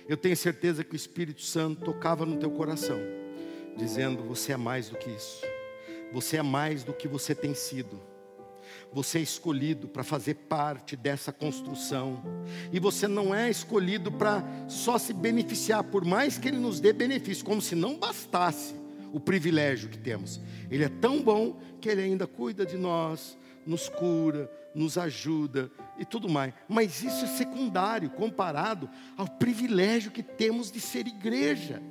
Eu tenho certeza que o Espírito Santo tocava no teu coração, dizendo: Você é mais do que isso, você é mais do que você tem sido. Você é escolhido para fazer parte dessa construção. E você não é escolhido para só se beneficiar, por mais que Ele nos dê benefício, como se não bastasse o privilégio que temos. Ele é tão bom que Ele ainda cuida de nós, nos cura, nos ajuda e tudo mais. Mas isso é secundário comparado ao privilégio que temos de ser igreja.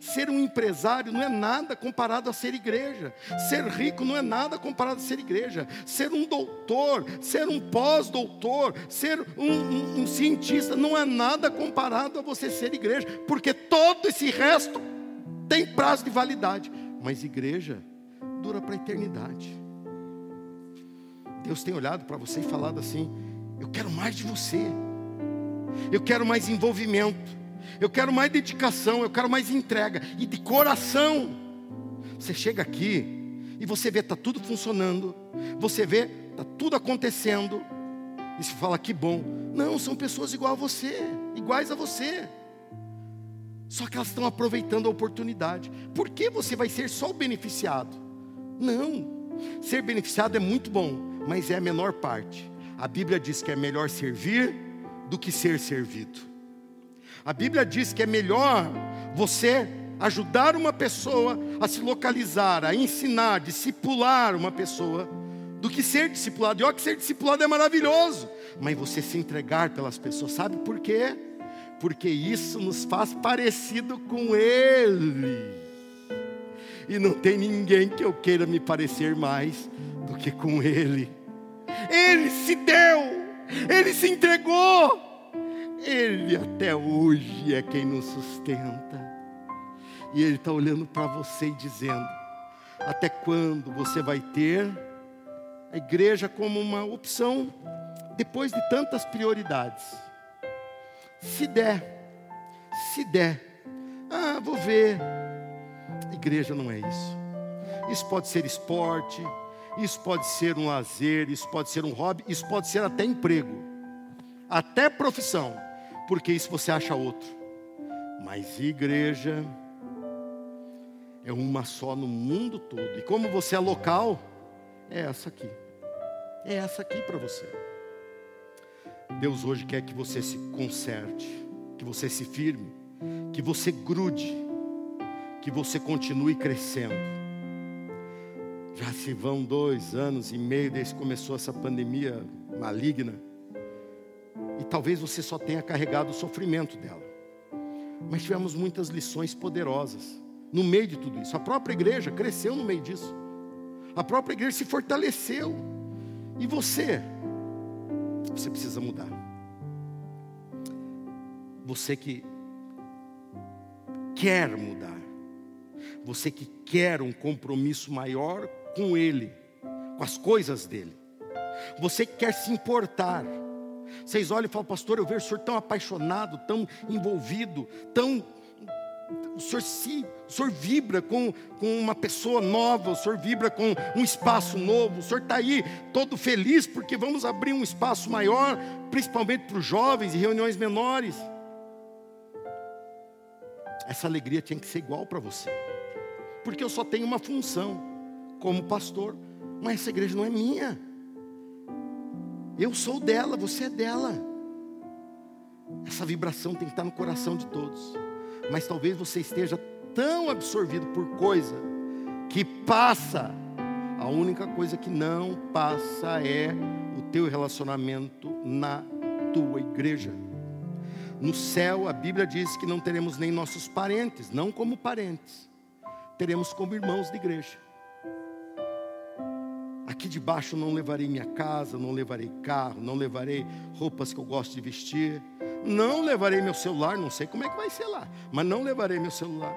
Ser um empresário não é nada comparado a ser igreja. Ser rico não é nada comparado a ser igreja. Ser um doutor, ser um pós-doutor, ser um, um, um, cientista não é nada comparado a você ser igreja, porque todo esse resto tem prazo de validade. Mas igreja dura para a eternidade. Deus tem olhado para você e falado assim: Eu quero mais de você, eu quero mais envolvimento, eu quero mais dedicação, eu quero mais entrega e de coração. Você chega aqui e você vê está tudo funcionando, você vê está tudo acontecendo e você fala que bom. Não, são pessoas igual a você, iguais a você. Só que elas estão aproveitando a oportunidade. Por que você vai ser só o beneficiado? Não. Ser beneficiado é muito bom, mas é a menor parte. A Bíblia diz que é melhor servir do que ser servido. A Bíblia diz que é melhor você ajudar uma pessoa a se localizar, a ensinar, discipular uma pessoa, do que ser discipulado. E olha que ser discipulado é maravilhoso, mas você se entregar pelas pessoas, sabe por quê? Porque isso nos faz parecido com Ele. E não tem ninguém que eu queira me parecer mais do que com Ele. Ele se deu, ele se entregou. Ele até hoje é quem nos sustenta. E Ele está olhando para você e dizendo: até quando você vai ter a igreja como uma opção depois de tantas prioridades? Se der, se der, ah, vou ver. Igreja não é isso. Isso pode ser esporte, isso pode ser um lazer, isso pode ser um hobby, isso pode ser até emprego, até profissão, porque isso você acha outro. Mas igreja é uma só no mundo todo. E como você é local, é essa aqui. É essa aqui para você. Deus hoje quer que você se conserte, que você se firme, que você grude, que você continue crescendo. Já se vão dois anos e meio desde que começou essa pandemia maligna. E talvez você só tenha carregado o sofrimento dela. Mas tivemos muitas lições poderosas no meio de tudo isso. A própria igreja cresceu no meio disso. A própria igreja se fortaleceu. E você? Você precisa mudar. Você que quer mudar Você que quer um compromisso maior com Ele, com as coisas dele. Você que quer se importar. Vocês olham e falam, pastor, eu vejo o senhor tão apaixonado, tão envolvido, tão. O senhor se, o senhor vibra com, com uma pessoa nova, o senhor vibra com um espaço novo, o senhor está aí todo feliz porque vamos abrir um espaço maior, principalmente para os jovens e reuniões menores. Essa alegria tinha que ser igual para você, porque eu só tenho uma função como pastor, mas essa igreja não é minha. Eu sou dela, você é dela. Essa vibração tem que estar no coração de todos. Mas talvez você esteja tão absorvido por coisa que passa. A única coisa que não passa é o teu relacionamento na tua igreja. No céu, a Bíblia diz que não teremos nem nossos parentes, não como parentes, teremos como irmãos de igreja. Aqui debaixo não levarei minha casa, não levarei carro, não levarei roupas que eu gosto de vestir, não levarei meu celular, não sei como é que vai ser lá, mas não levarei meu celular.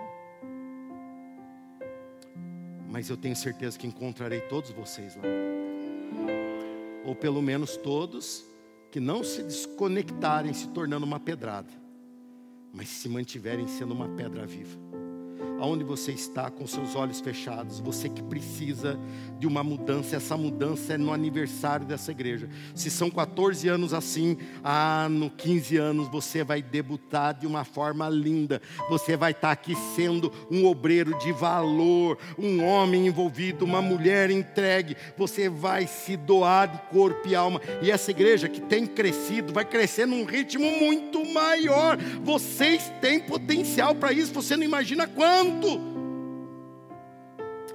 Mas eu tenho certeza que encontrarei todos vocês lá. Ou pelo menos todos que não se desconectarem se tornando uma pedrada, mas se mantiverem sendo uma pedra viva aonde você está com seus olhos fechados, você que precisa de uma mudança, essa mudança é no aniversário dessa igreja. Se são 14 anos assim, ah, no 15 anos você vai debutar de uma forma linda. Você vai estar aqui sendo um obreiro de valor, um homem envolvido, uma mulher entregue. Você vai se doar de corpo e alma. E essa igreja que tem crescido, vai crescer num ritmo muito maior. Vocês têm potencial para isso, você não imagina quando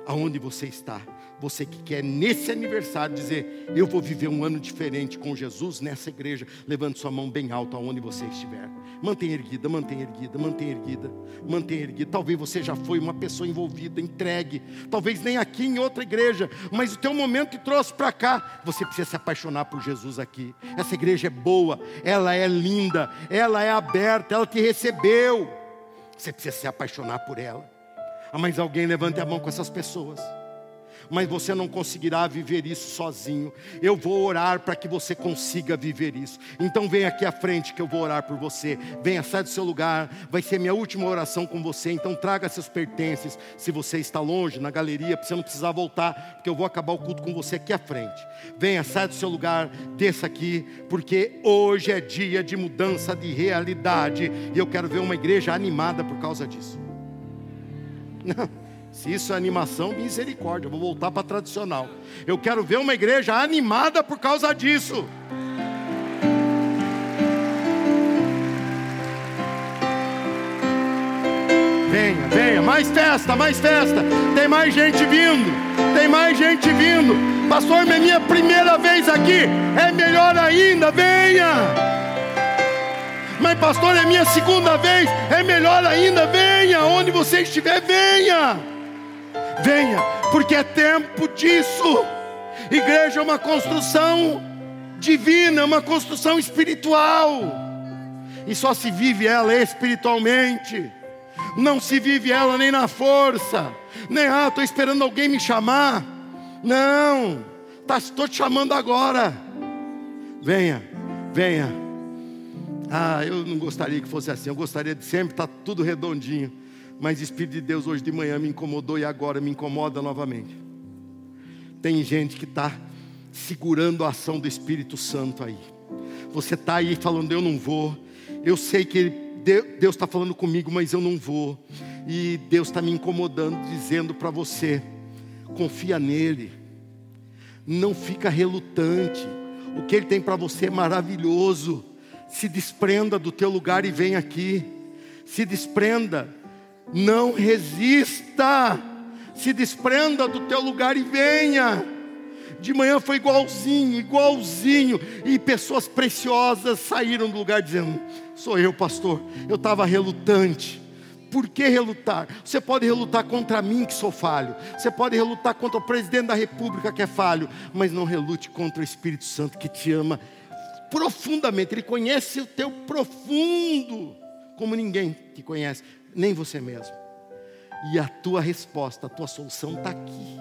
aonde você está. Você que quer nesse aniversário dizer, eu vou viver um ano diferente com Jesus nessa igreja, levante sua mão bem alta aonde você estiver. Mantenha erguida, mantenha erguida, mantenha erguida, mantenha erguida. Talvez você já foi uma pessoa envolvida, entregue. Talvez nem aqui em outra igreja, mas o teu momento que trouxe para cá, você precisa se apaixonar por Jesus aqui. Essa igreja é boa, ela é linda, ela é aberta, ela te recebeu. Você precisa se apaixonar por ela. Ah, mas alguém levante a mão com essas pessoas mas você não conseguirá viver isso sozinho. Eu vou orar para que você consiga viver isso. Então vem aqui à frente que eu vou orar por você. Venha, sai do seu lugar. Vai ser minha última oração com você. Então traga seus pertences. Se você está longe, na galeria, você não precisar voltar, porque eu vou acabar o culto com você aqui à frente. Venha, sai do seu lugar, desça aqui, porque hoje é dia de mudança de realidade. E eu quero ver uma igreja animada por causa disso. Não. Se isso é animação, misericórdia, vou voltar para tradicional. Eu quero ver uma igreja animada por causa disso. Venha, venha, mais festa, mais festa. Tem mais gente vindo, tem mais gente vindo. Pastor, é minha primeira vez aqui, é melhor ainda, venha. Mas, pastor, é minha segunda vez, é melhor ainda, venha. Onde você estiver, venha venha, porque é tempo disso. Igreja é uma construção divina, uma construção espiritual, e só se vive ela espiritualmente, não se vive ela nem na força, nem ah, estou esperando alguém me chamar, não, estou tá, te chamando agora, venha, venha. Ah, eu não gostaria que fosse assim, eu gostaria de sempre estar tá tudo redondinho mas o Espírito de Deus hoje de manhã me incomodou e agora me incomoda novamente. Tem gente que está segurando a ação do Espírito Santo aí. Você está aí falando, eu não vou. Eu sei que Deus está falando comigo, mas eu não vou. E Deus está me incomodando, dizendo para você: confia nele. Não fica relutante. O que Ele tem para você é maravilhoso. Se desprenda do teu lugar e vem aqui. Se desprenda não resista, se desprenda do teu lugar e venha. De manhã foi igualzinho, igualzinho, e pessoas preciosas saíram do lugar dizendo: Sou eu, pastor, eu estava relutante. Por que relutar? Você pode relutar contra mim, que sou falho. Você pode relutar contra o presidente da república, que é falho. Mas não relute contra o Espírito Santo, que te ama profundamente. Ele conhece o teu profundo, como ninguém te conhece nem você mesmo. E a tua resposta, a tua solução está aqui.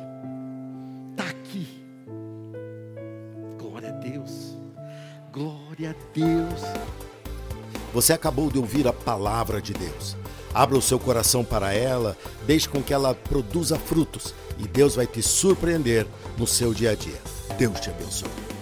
Está aqui. Glória a Deus. Glória a Deus. Você acabou de ouvir a palavra de Deus. Abra o seu coração para ela, deixe com que ela produza frutos e Deus vai te surpreender no seu dia a dia. Deus te abençoe.